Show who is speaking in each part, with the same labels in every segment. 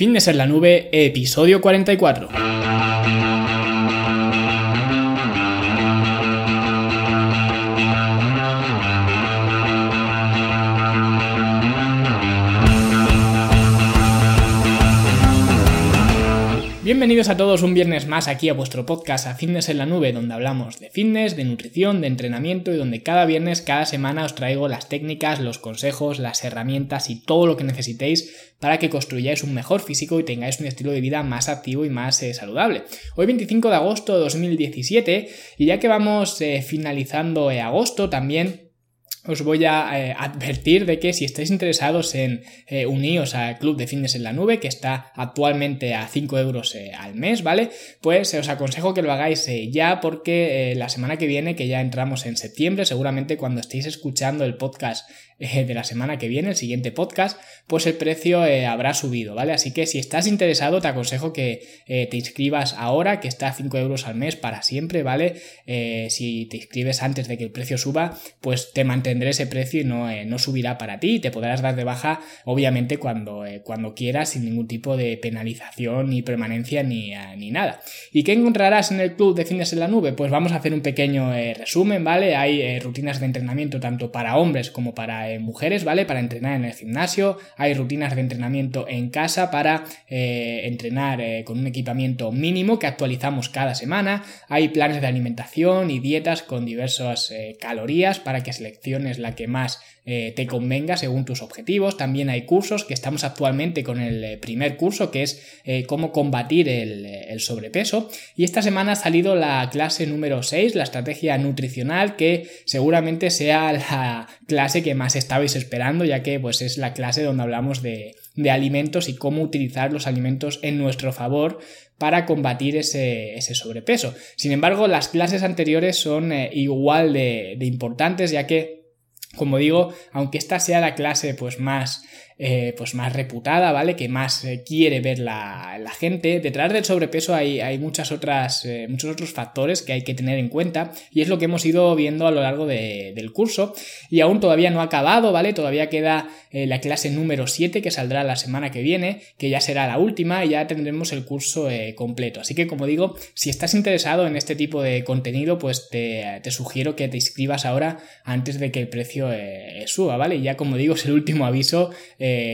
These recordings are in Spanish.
Speaker 1: Fitness en la nube, episodio 44. Bienvenidos a todos un viernes más aquí a vuestro podcast a Fitness en la Nube, donde hablamos de fitness, de nutrición, de entrenamiento y donde cada viernes, cada semana os traigo las técnicas, los consejos, las herramientas y todo lo que necesitéis para que construyáis un mejor físico y tengáis un estilo de vida más activo y más eh, saludable. Hoy 25 de agosto de 2017 y ya que vamos eh, finalizando eh, agosto también os voy a eh, advertir de que si estáis interesados en eh, uniros al Club de Fitness en la Nube, que está actualmente a 5 euros eh, al mes, ¿vale? Pues os aconsejo que lo hagáis ya porque la semana que viene, que ya entramos en septiembre, seguramente cuando estéis escuchando el podcast de la semana que viene, el siguiente podcast, pues el precio habrá subido, ¿vale? Así que si estás interesado, te aconsejo que te inscribas ahora, que está a 5 euros al mes para siempre, ¿vale? si te inscribes antes de que el precio suba, pues te mantendrás tendré ese precio y no, eh, no subirá para ti. Te podrás dar de baja, obviamente, cuando, eh, cuando quieras, sin ningún tipo de penalización, ni permanencia, ni, eh, ni, nada. ¿Y qué encontrarás en el club de fitness en la nube? Pues vamos a hacer un pequeño resumen, ¿vale? Hay rutinas de entrenamiento tanto para hombres como para mujeres, ¿vale? Para entrenar en el gimnasio. Hay rutinas de entrenamiento en casa para entrenar con un equipamiento mínimo que actualizamos cada semana. Hay planes de alimentación y dietas con diversas calorías para que selecciones es la que más eh, te convenga según tus objetivos. También hay cursos que estamos actualmente con el eh, primer curso que es eh, cómo combatir el, el, sobrepeso. Y esta semana ha salido la clase número 6, la estrategia nutricional, que seguramente sea la clase que más estabais esperando, ya que pues, es la clase donde hablamos de, de alimentos y cómo utilizar los alimentos en nuestro favor para combatir ese, ese sobrepeso. Sin embargo, las clases anteriores son igual de, de importantes, ya que como digo, aunque esta sea la clase pues más eh, pues más reputada, ¿vale? Que más eh, quiere ver la, gente. Detrás del sobrepeso hay, hay muchas otras, eh, muchos otros factores que hay que tener en cuenta y es lo que hemos ido viendo a lo largo del curso y aún todavía no ha acabado, ¿vale? Todavía queda la clase número 7 que saldrá la semana que viene, que ya será la última y ya tendremos el curso completo. Así que como digo, si estás interesado en este tipo de contenido, pues te, te sugiero que te inscribas ahora antes de que el precio suba, ¿vale? Y ya como digo, es el último aviso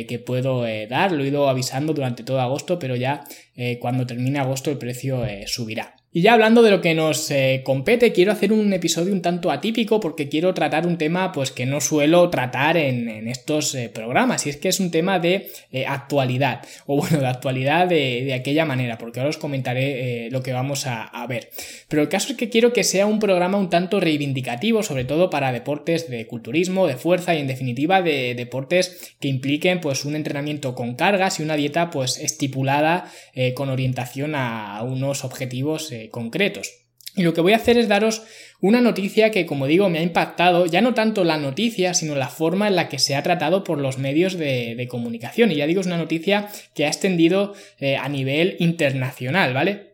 Speaker 1: que puedo eh, dar. Lo he ido avisando durante todo agosto, pero ya eh, cuando termine agosto el precio eh, subirá. Y ya hablando de lo que nos eh, compete, quiero hacer un episodio un tanto atípico porque quiero tratar un tema pues que no suelo tratar en, estos eh, programas y es que es un tema de eh, actualidad o bueno, de actualidad de, aquella manera porque ahora os comentaré lo que vamos a, ver. Pero el caso es que quiero que sea un programa un tanto reivindicativo, sobre todo para deportes de culturismo, de fuerza y en definitiva de deportes que impliquen pues un entrenamiento con cargas y una dieta pues estipulada con orientación a unos objetivos concretos. Y lo que voy a hacer es daros una noticia que, como digo, me ha impactado, ya no tanto la noticia, sino la forma en la que se ha tratado por los medios de, comunicación. Y ya digo, es una noticia que ha extendido eh, a nivel internacional, ¿vale?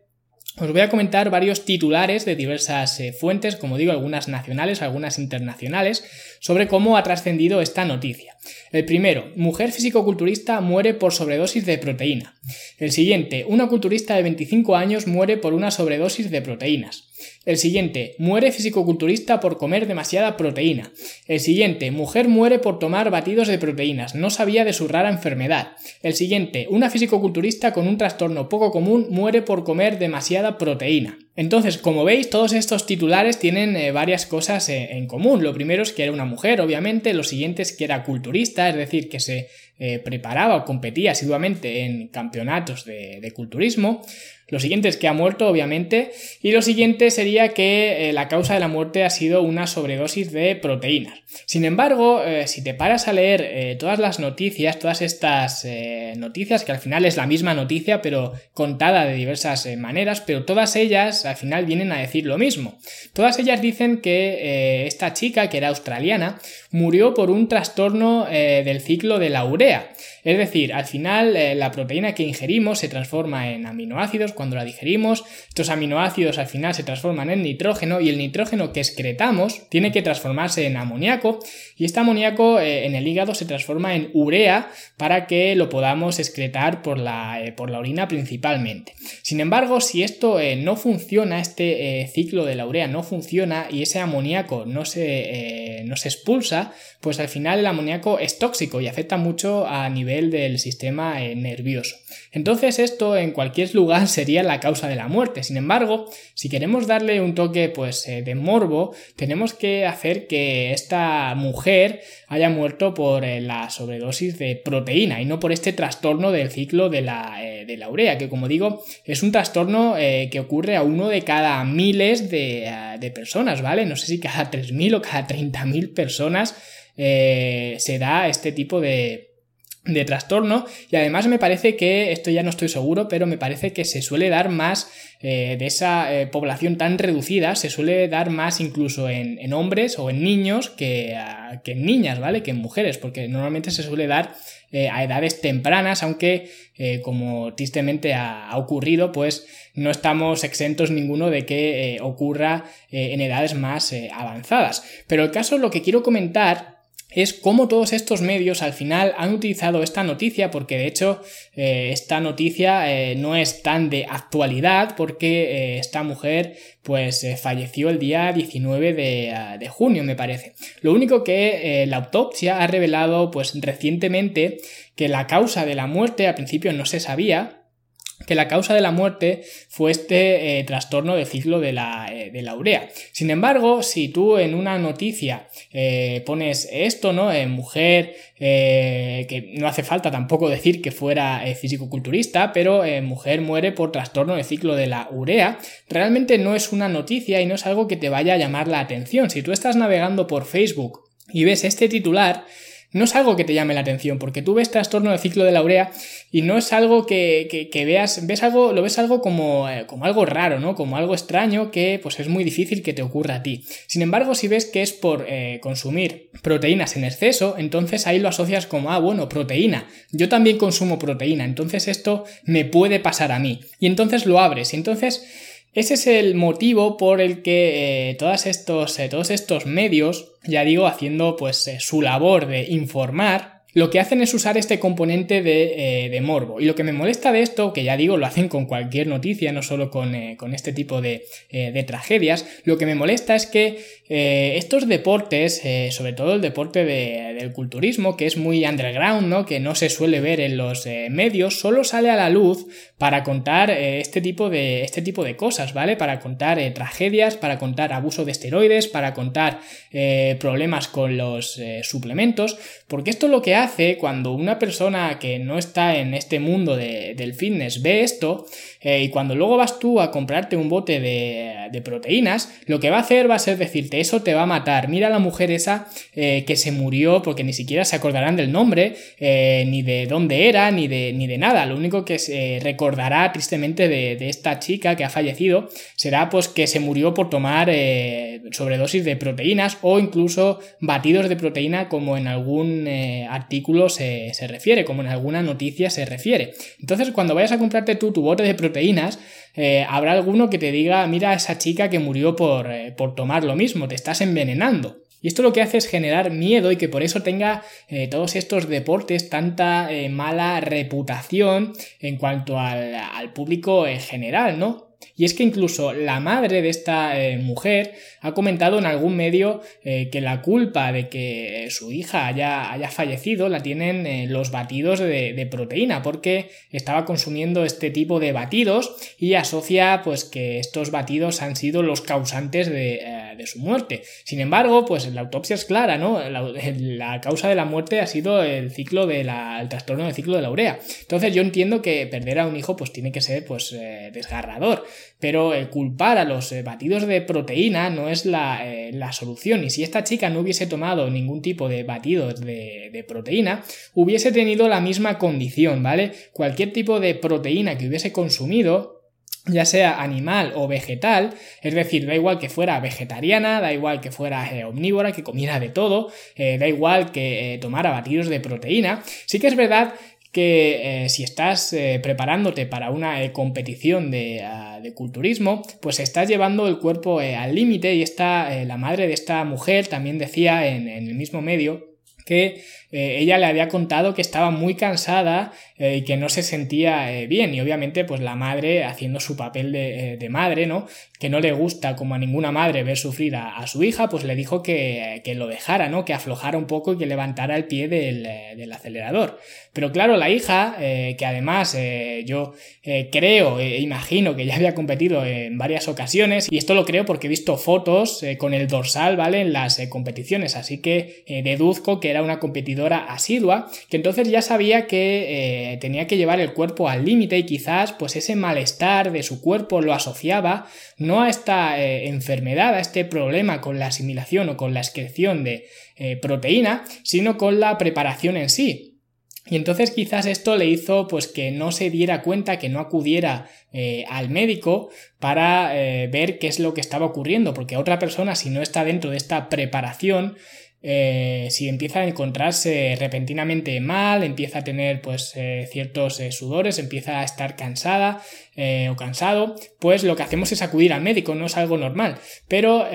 Speaker 1: Os voy a comentar varios titulares de diversas eh, fuentes, como digo, algunas nacionales, algunas internacionales, sobre cómo ha trascendido esta noticia. El primero, mujer fisicoculturista muere por sobredosis de proteína. El siguiente, una culturista de 25 años muere por una sobredosis de proteínas. El siguiente, muere fisicoculturista por comer demasiada proteína. El siguiente, mujer muere por tomar batidos de proteínas, no sabía de su rara enfermedad. El siguiente, una fisicoculturista con un trastorno poco común muere por comer demasiada proteína. Entonces, como veis, todos estos titulares tienen eh, varias cosas eh, en común. Lo primero es que era una mujer, obviamente. Lo siguiente es que era culturista, es decir, que se eh, preparaba o competía asiduamente en campeonatos de, culturismo. Lo siguiente es que ha muerto, obviamente. Y lo siguiente sería que la causa de la muerte ha sido una sobredosis de proteínas. Sin embargo, si te paras a leer todas las noticias, todas estas noticias, que al final es la misma noticia, pero contada de diversas maneras, pero todas ellas al final vienen a decir lo mismo. Todas ellas dicen que eh, esta chica, que era australiana, murió por un trastorno eh, del ciclo de la urea. Es decir, al final eh, la proteína que ingerimos se transforma en aminoácidos cuando la digerimos, estos aminoácidos al final se transforman en nitrógeno y el nitrógeno que excretamos tiene que transformarse en amoníaco y este amoníaco en el hígado se transforma en urea para que lo podamos excretar por la, por la orina principalmente. Sin embargo, si esto no funciona, este ciclo de la urea no funciona y ese amoníaco no se, no se expulsa, pues al final el amoníaco es tóxico y afecta mucho a nivel del sistema eh, nervioso. Entonces esto en cualquier lugar sería la causa de la muerte. Sin embargo, si queremos darle un toque pues eh, de morbo, tenemos que hacer que esta mujer haya muerto por eh, la sobredosis de proteína y no por este trastorno del ciclo de la, de la urea, que como digo es un trastorno que ocurre a uno de cada miles de, personas, ¿vale? No sé si cada 3.000 o cada 30.000 personas se da este tipo de, de trastorno y además me parece que, esto ya no estoy seguro, pero me parece que se suele dar más eh, de esa eh, población tan reducida, se suele dar más incluso en, hombres o en niños que, que, en niñas, ¿vale? Que en mujeres, porque normalmente se suele dar a edades tempranas, aunque como tristemente ha, ocurrido, pues no estamos exentos ninguno de que ocurra en edades más avanzadas. Pero el caso, lo que quiero comentar es cómo todos estos medios al final han utilizado esta noticia, porque de hecho eh, esta noticia eh, no es tan de actualidad, porque eh, esta mujer pues falleció el día 19 de, de, junio, me parece. Lo único que la autopsia ha revelado pues recientemente que la causa de la muerte al principio no se sabía, que la causa de la muerte fue este eh, trastorno de ciclo de la, eh, de la, urea. Sin embargo, si tú en una noticia eh, pones esto, ¿no? Mujer, que no hace falta tampoco decir que fuera físico-culturista, pero mujer muere por trastorno de ciclo de la urea, realmente no es una noticia y no es algo que te vaya a llamar la atención. Si tú estás navegando por Facebook y ves este titular, no es algo que te llame la atención, porque tú ves trastorno del ciclo de la urea y no es algo que, veas, ves algo, lo ves algo como, eh, como, algo raro, ¿no? Como algo extraño que pues es muy difícil que te ocurra a ti. Sin embargo, si ves que es por eh, consumir proteínas en exceso, entonces ahí lo asocias como, ah, bueno, proteína. Yo también consumo proteína, entonces esto me puede pasar a mí. Y entonces lo abres y entonces ese es el motivo por el que eh, todos, estos, eh, todos estos medios, ya digo, haciendo pues eh, su labor de informar, lo que hacen es usar este componente de, de, morbo. Y lo que me molesta de esto, que ya digo, lo hacen con cualquier noticia, no solo con, con este tipo de, de, tragedias, lo que me molesta es que eh, estos deportes, eh, sobre todo el deporte del culturismo, que es muy underground, ¿no? que no se suele ver en los eh, medios, solo sale a la luz para contar este, tipo de, este tipo de cosas, ¿vale? Para contar tragedias, para contar abuso de esteroides, para contar problemas con los suplementos, porque esto lo que hace cuando una persona que no está en este mundo del fitness ve esto, y cuando luego vas tú a comprarte un bote de, de proteínas, lo que va a hacer va a ser decirte eso te va a matar. Mira la mujer esa eh, que se murió porque ni siquiera se acordarán del nombre, eh, ni de dónde era, ni de, ni de nada. Lo único que se recordará tristemente de, esta chica que ha fallecido será pues que se murió por tomar eh, sobredosis de proteínas o incluso batidos de proteína como en algún artículo se, se refiere, como en alguna noticia se refiere. Entonces cuando vayas a comprarte tú tu bote de proteínas, eh, habrá alguno que te diga, mira a esa chica que murió por, eh, por tomar lo mismo, te estás envenenando. Y esto lo que hace es generar miedo y que por eso tenga eh, todos estos deportes tanta mala reputación en cuanto al, público en general, ¿no? Y es que incluso la madre de esta eh, mujer ha comentado en algún medio eh, que la culpa de que su hija haya, fallecido la tienen eh, los batidos de, proteína, porque estaba consumiendo este tipo de batidos y asocia pues que estos batidos han sido los causantes de, su muerte. Sin embargo, pues la autopsia es clara, ¿no? La, causa de la muerte ha sido el ciclo de el trastorno del ciclo de la urea. Entonces yo entiendo que perder a un hijo pues tiene que ser pues desgarrador pero eh, culpar a los eh, batidos de proteína no es eh, la, solución. Y si esta chica no hubiese tomado ningún tipo de batidos de, de, proteína, hubiese tenido la misma condición, ¿vale? Cualquier tipo de proteína que hubiese consumido ya sea animal o vegetal, es decir, da igual que fuera vegetariana, da igual que fuera eh, omnívora, que comiera de todo, eh, da igual que eh, tomara batidos de proteína, sí que es verdad que si estás preparándote para una competición ah, de, culturismo, pues estás llevando el cuerpo al límite y esta, la madre de esta mujer también decía en el mismo medio que ella le había contado que estaba muy cansada eh, y que no se sentía eh, bien. Y obviamente, pues la madre haciendo su papel de, eh, madre, ¿no? Que no le gusta, como a ninguna madre, ver sufrir a, su hija, pues le dijo que, lo dejara, ¿no? Que aflojara un poco y que levantara el pie del, acelerador. Pero claro, la hija, que además yo creo e imagino que ya había competido en varias ocasiones, y esto lo creo porque he visto fotos con el dorsal, ¿vale? En las competiciones, así que deduzco que era una competidora asidua, que entonces ya sabía que tenía que llevar el cuerpo al límite y quizás pues ese malestar de su cuerpo lo asociaba no a esta eh, enfermedad, a este problema con la asimilación o con la excreción de eh, proteína, sino con la preparación en sí. Y entonces quizás esto le hizo pues que no se diera cuenta, que no acudiera eh, al médico para ver qué es lo que estaba ocurriendo, porque otra persona si no está dentro de esta preparación eh, si empieza a encontrarse repentinamente mal, empieza a tener pues eh, ciertos eh, sudores, empieza a estar cansada o cansado, pues lo que hacemos es acudir al médico, no es algo normal. Pero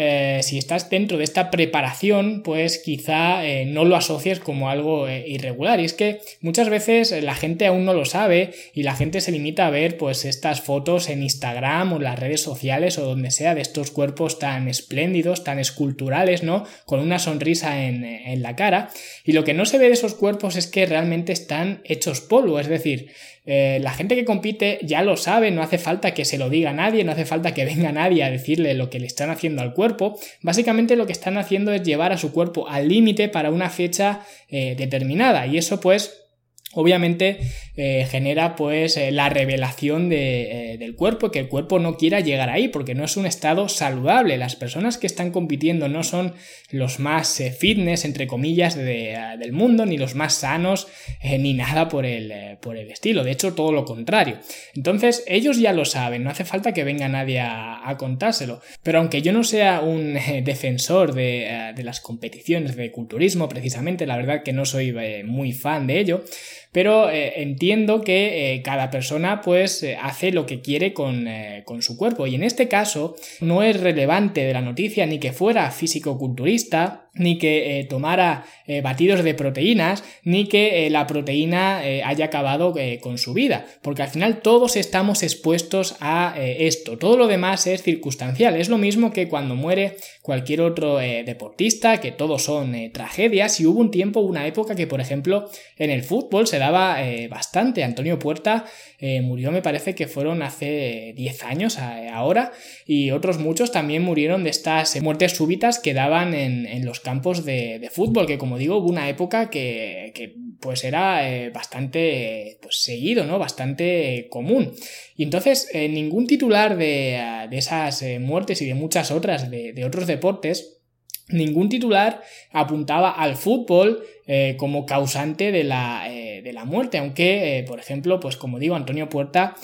Speaker 1: si estás dentro de esta preparación, pues quizá no lo asocies como algo irregular. Y es que muchas veces la gente aún no lo sabe y la gente se limita a ver pues estas fotos en Instagram o en las redes sociales o donde sea de estos cuerpos tan espléndidos, tan esculturales, ¿no? Con una sonrisa en, la cara. Y lo que no se ve de esos cuerpos es que realmente están hechos polvo. Es decir, eh, la gente que compite ya lo sabe, no hace falta que se lo diga a nadie, no hace falta que venga nadie a decirle lo que le están haciendo al cuerpo. Básicamente lo que están haciendo es llevar a su cuerpo al límite para una fecha eh, determinada. Y eso pues obviamente eh, genera pues eh, la revelación de, eh, del cuerpo, que el cuerpo no quiera llegar ahí porque no es un estado saludable. Las personas que están compitiendo no son los más fitness, entre comillas, del mundo, ni los más sanos, ni nada por el, por el estilo. De hecho, todo lo contrario. Entonces, ellos ya lo saben, no hace falta que venga nadie a, contárselo. Pero aunque yo no sea un defensor de, de las competiciones de culturismo, precisamente, la verdad que no soy muy fan de ello, pero eh, entiendo que eh, cada persona pues eh, hace lo que quiere con, con, su cuerpo. Y en este caso no es relevante de la noticia ni que fuera físico-culturista ni que tomara batidos de proteínas, ni que la proteína haya acabado con su vida, porque al final todos estamos expuestos a esto, todo lo demás es circunstancial, es lo mismo que cuando muere cualquier otro deportista, que todos son tragedias, y hubo un tiempo, una época que por ejemplo en el fútbol se daba eh, bastante. Antonio Puerta eh, murió, me parece que fueron hace 10 años ahora, y otros muchos también murieron de estas muertes súbitas que daban en, los campos de, fútbol, que como digo, hubo una época que, pues era eh, bastante pues, seguido, ¿no? Bastante común. Y entonces, ningún titular de, esas muertes y de muchas otras de otros deportes ningún titular apuntaba al fútbol eh, como causante de la, eh, de la muerte, aunque, eh, por ejemplo, pues como digo, Antonio Puerta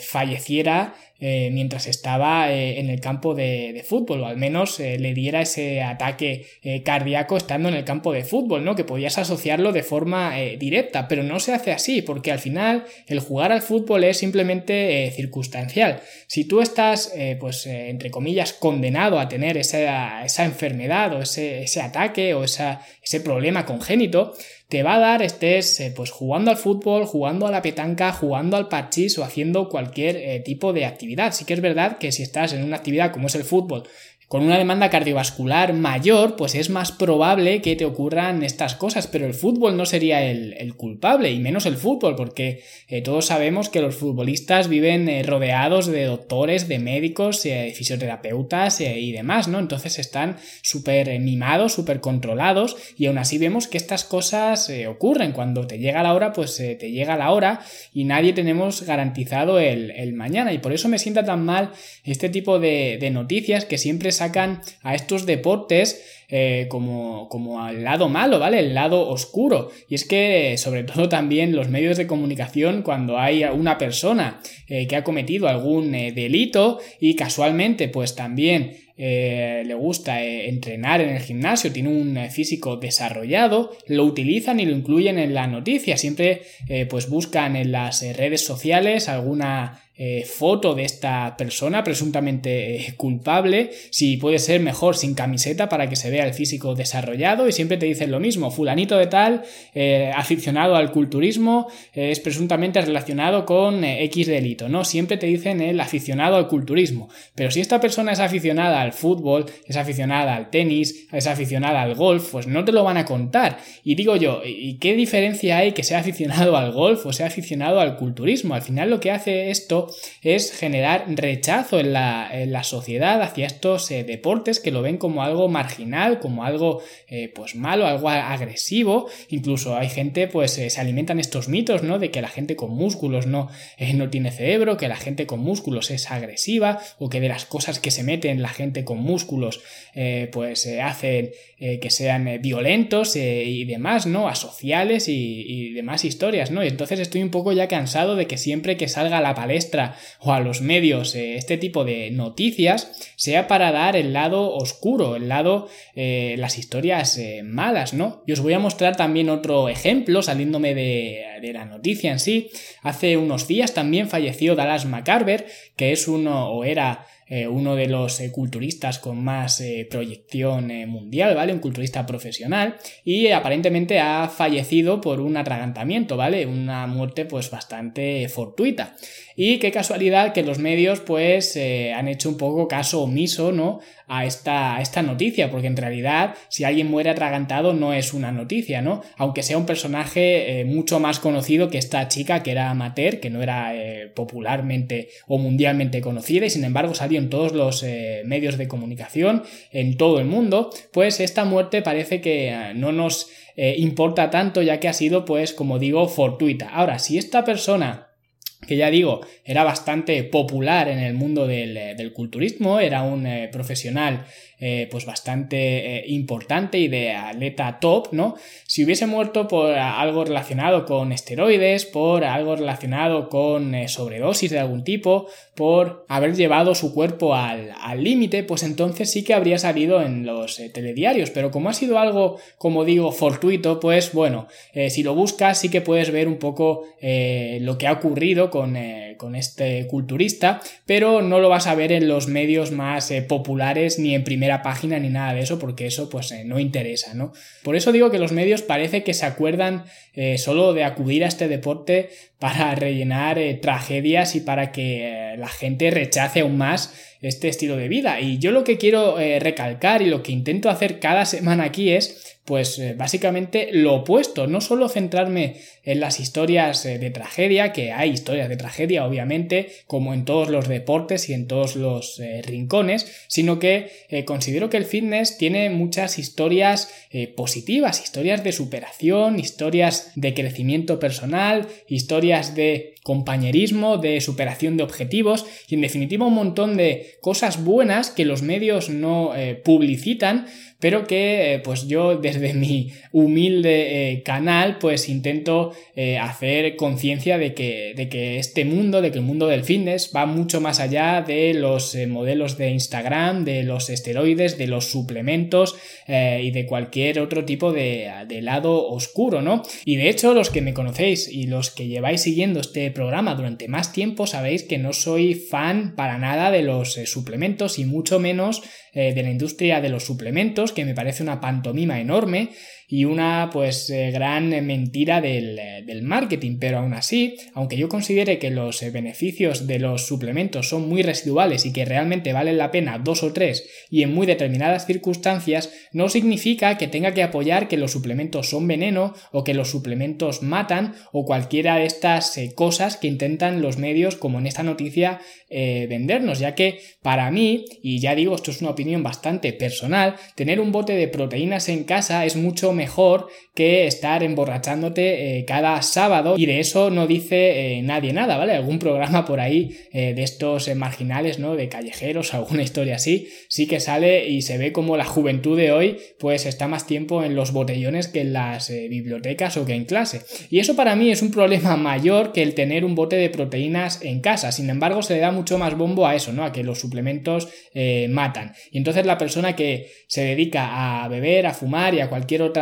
Speaker 1: falleciera mientras estaba en el campo de, fútbol, o al menos le diera ese ataque cardíaco estando en el campo de fútbol, ¿no? Que podías asociarlo de forma directa, pero no se hace así, porque al final el jugar al fútbol es simplemente circunstancial. Si tú estás, pues, entre comillas, condenado a tener esa, esa enfermedad o ese, ese ataque o esa, ese problema congénito, te va a dar estés eh, pues jugando al fútbol, jugando a la petanca, jugando al parchís o haciendo cualquier eh, tipo de actividad. Sí que es verdad que si estás en una actividad como es el fútbol con una demanda cardiovascular mayor, pues es más probable que te ocurran estas cosas, pero el fútbol no sería el, culpable, y menos el fútbol, porque eh, todos sabemos que los futbolistas viven eh, rodeados de doctores, de médicos, eh, fisioterapeutas y demás, ¿no? Entonces están súper mimados, súper controlados, y aún así vemos que estas cosas ocurren. Cuando te llega la hora, pues te llega la hora, y nadie tenemos garantizado el, mañana, y por eso me sienta tan mal este tipo de, noticias que siempre sacan a estos deportes eh, como, como al lado malo, ¿vale? El lado oscuro. Y es que, sobre todo también los medios de comunicación, cuando hay una persona eh, que ha cometido algún eh, delito y casualmente, pues también le gusta entrenar en el gimnasio, tiene un físico desarrollado, lo utilizan y lo incluyen en la noticia. Siempre pues buscan en las redes sociales alguna eh, foto de esta persona presuntamente eh, culpable, si puede ser mejor sin camiseta para que se vea el físico desarrollado y siempre te dicen lo mismo, fulanito de tal, eh, aficionado al culturismo, es presuntamente relacionado con X delito, ¿no? Siempre te dicen el aficionado al culturismo, pero si esta persona es aficionada al fútbol, es aficionada al tenis, es aficionada al golf, pues no te lo van a contar. Y digo yo, ¿y qué diferencia hay que sea aficionado al golf o sea aficionado al culturismo? Al final lo que hace esto es generar rechazo en la, sociedad hacia estos eh, deportes que lo ven como algo marginal, como algo eh, pues malo, algo agresivo. Incluso hay gente, pues eh, se alimentan estos mitos, ¿no? De que la gente con músculos no, no tiene cerebro, que la gente con músculos es agresiva, o que de las cosas que se meten la gente con músculos, pues hacen que sean violentos y demás, ¿no? Asociales y, y demás historias, ¿no? Y entonces estoy un poco ya cansado de que siempre que salga a la palestra o a los medios eh, este tipo de noticias sea para dar el lado oscuro, el lado, eh, las historias eh, malas, ¿no? Y os voy a mostrar también otro ejemplo saliéndome de, de la noticia en sí. Hace unos días también falleció Dallas McCarver, que es uno o era eh, uno de los eh, culturistas con más eh, proyección mundial, ¿vale? Un culturista profesional y aparentemente ha fallecido por un atragantamiento, ¿vale? Una muerte pues bastante fortuita. Y qué casualidad que los medios pues han hecho un poco caso omiso, ¿no? A esta, esta noticia, porque en realidad si alguien muere atragantado no es una noticia, ¿no? Aunque sea un personaje mucho más conocido que esta chica que era amateur, que no era popularmente o mundialmente conocida y sin embargo salió en todos los eh, medios de comunicación, en todo el mundo, pues esta muerte parece que eh, no nos eh, importa tanto ya que ha sido, pues, como digo, fortuita. Ahora, si esta persona que ya digo, era bastante popular en el mundo del, culturismo, era un profesional eh, pues bastante eh, importante y de atleta top, ¿no? Si hubiese muerto por algo relacionado con esteroides, por algo relacionado con eh, sobredosis de algún tipo, por haber llevado su cuerpo al límite, pues entonces sí que habría salido en los telediarios, pero como ha sido algo, como digo, fortuito, pues bueno, si lo buscas sí que puedes ver un poco lo que ha ocurrido con, con, este culturista, pero no lo vas a ver en los medios más populares ni en primera página ni nada de eso, porque eso pues eh, no interesa, ¿no? Por eso digo que los medios parece que se acuerdan eh, solo de acudir a este deporte para rellenar eh, tragedias y para que la gente rechace aún más este estilo de vida. Y yo lo que quiero recalcar y lo que intento hacer cada semana aquí es pues eh, básicamente lo opuesto, no solo centrarme en las historias eh, de tragedia, que hay historias de tragedia obviamente, como en todos los deportes y en todos los eh, rincones, sino que considero que el fitness tiene muchas historias positivas, historias de superación, historias de crecimiento personal, historias de compañerismo, de superación de objetivos y en definitiva un montón de cosas buenas que los medios no publicitan pero que eh, pues yo desde mi humilde eh, canal pues intento eh, hacer conciencia de que, de que este mundo, de que el mundo del fitness va mucho más allá de los modelos de Instagram, de los esteroides, de los suplementos y de cualquier otro tipo de, de, lado oscuro, ¿no? Y de hecho los que me conocéis y los que lleváis siguiendo este programa durante más tiempo sabéis que no soy fan para nada de los suplementos y mucho menos de la industria de los suplementos que me parece una pantomima enorme y una pues eh, gran mentira eh, del, marketing, pero aún así, aunque yo considere que los eh, beneficios de los suplementos son muy residuales y que realmente valen la pena dos o tres y en muy determinadas circunstancias, no significa que tenga que apoyar que los suplementos son veneno o que los suplementos matan o cualquiera de estas cosas que intentan los medios, como en esta noticia, vendernos, ya que para mí, y ya digo, esto es una opinión bastante personal, tener un bote de proteínas en casa es mucho mejor mejor que estar emborrachándote eh, cada sábado y de eso no dice eh, nadie nada, ¿vale? Algún programa por ahí eh, de estos marginales, ¿no? De callejeros, alguna historia así, sí que sale y se ve como la juventud de hoy pues está más tiempo en los botellones que en las bibliotecas o que en clase. Y eso para mí es un problema mayor que el tener un bote de proteínas en casa. Sin embargo, se le da mucho más bombo a eso, ¿no? A que los suplementos matan. Y entonces la persona que se dedica a beber, a fumar y a cualquier otra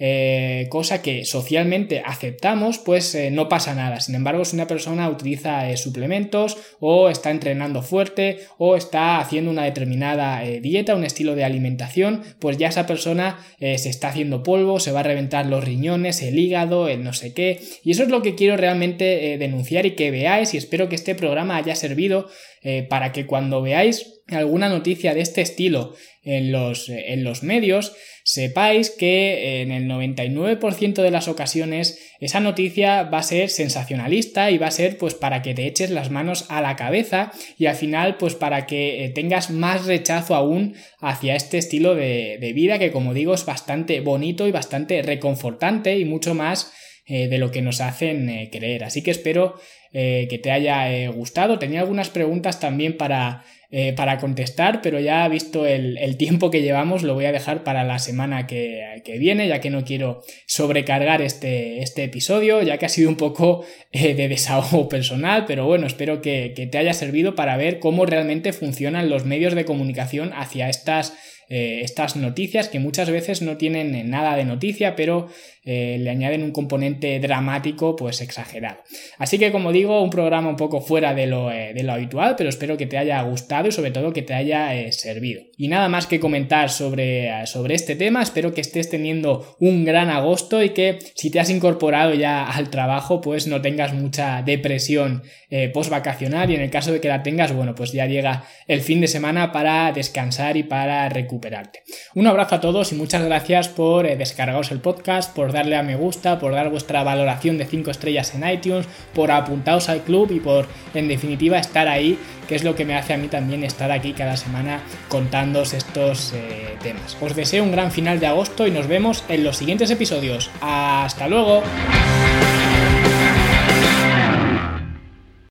Speaker 1: eh, cosa que socialmente aceptamos, pues eh, no pasa nada. Sin embargo, si una persona utiliza eh, suplementos o está entrenando fuerte o está haciendo una determinada dieta, un estilo de alimentación, pues ya esa persona se está haciendo polvo, se va a reventar los riñones, el hígado, el no sé qué. Y eso es lo que quiero realmente denunciar y que veáis y espero que este programa haya servido para que cuando veáis alguna noticia de este estilo en los, en los medios, sepáis que en el 99% de las ocasiones esa noticia va a ser sensacionalista y va a ser pues para que te eches las manos a la cabeza y al final pues para que eh, tengas más rechazo aún hacia este estilo de, de vida que como digo es bastante bonito y bastante reconfortante y mucho más eh, de lo que nos hacen eh, creer. Así que espero que te haya gustado. Tenía algunas preguntas también para eh, para contestar, pero ya visto el, tiempo que llevamos, lo voy a dejar para la semana que, viene, ya que no quiero sobrecargar este, este, episodio, ya que ha sido un poco eh, de desahogo personal, pero bueno, espero que, que te haya servido para ver cómo realmente funcionan los medios de comunicación hacia estas eh, estas noticias que muchas veces no tienen nada de noticia, pero eh, le añaden un componente dramático pues exagerado. Así que como digo, un programa un poco fuera de lo, eh, de lo habitual, pero espero que te haya gustado y sobre todo que te haya servido. Y nada más que comentar sobre, sobre este tema, espero que estés teniendo un gran agosto y que si te has incorporado ya al trabajo pues no tengas mucha depresión post vacacional y en el caso de que la tengas, bueno, pues ya llega el fin de semana para descansar y para recuperar un abrazo a todos y muchas gracias por eh, descargaros el podcast, por darle a me gusta, por dar vuestra valoración de 5 estrellas en iTunes, por apuntaros al club y por, en definitiva, estar ahí, que es lo que me hace a mí también estar aquí cada semana contándoos estos eh, temas. Os deseo un gran final de agosto y nos vemos en los siguientes episodios. ¡Hasta luego!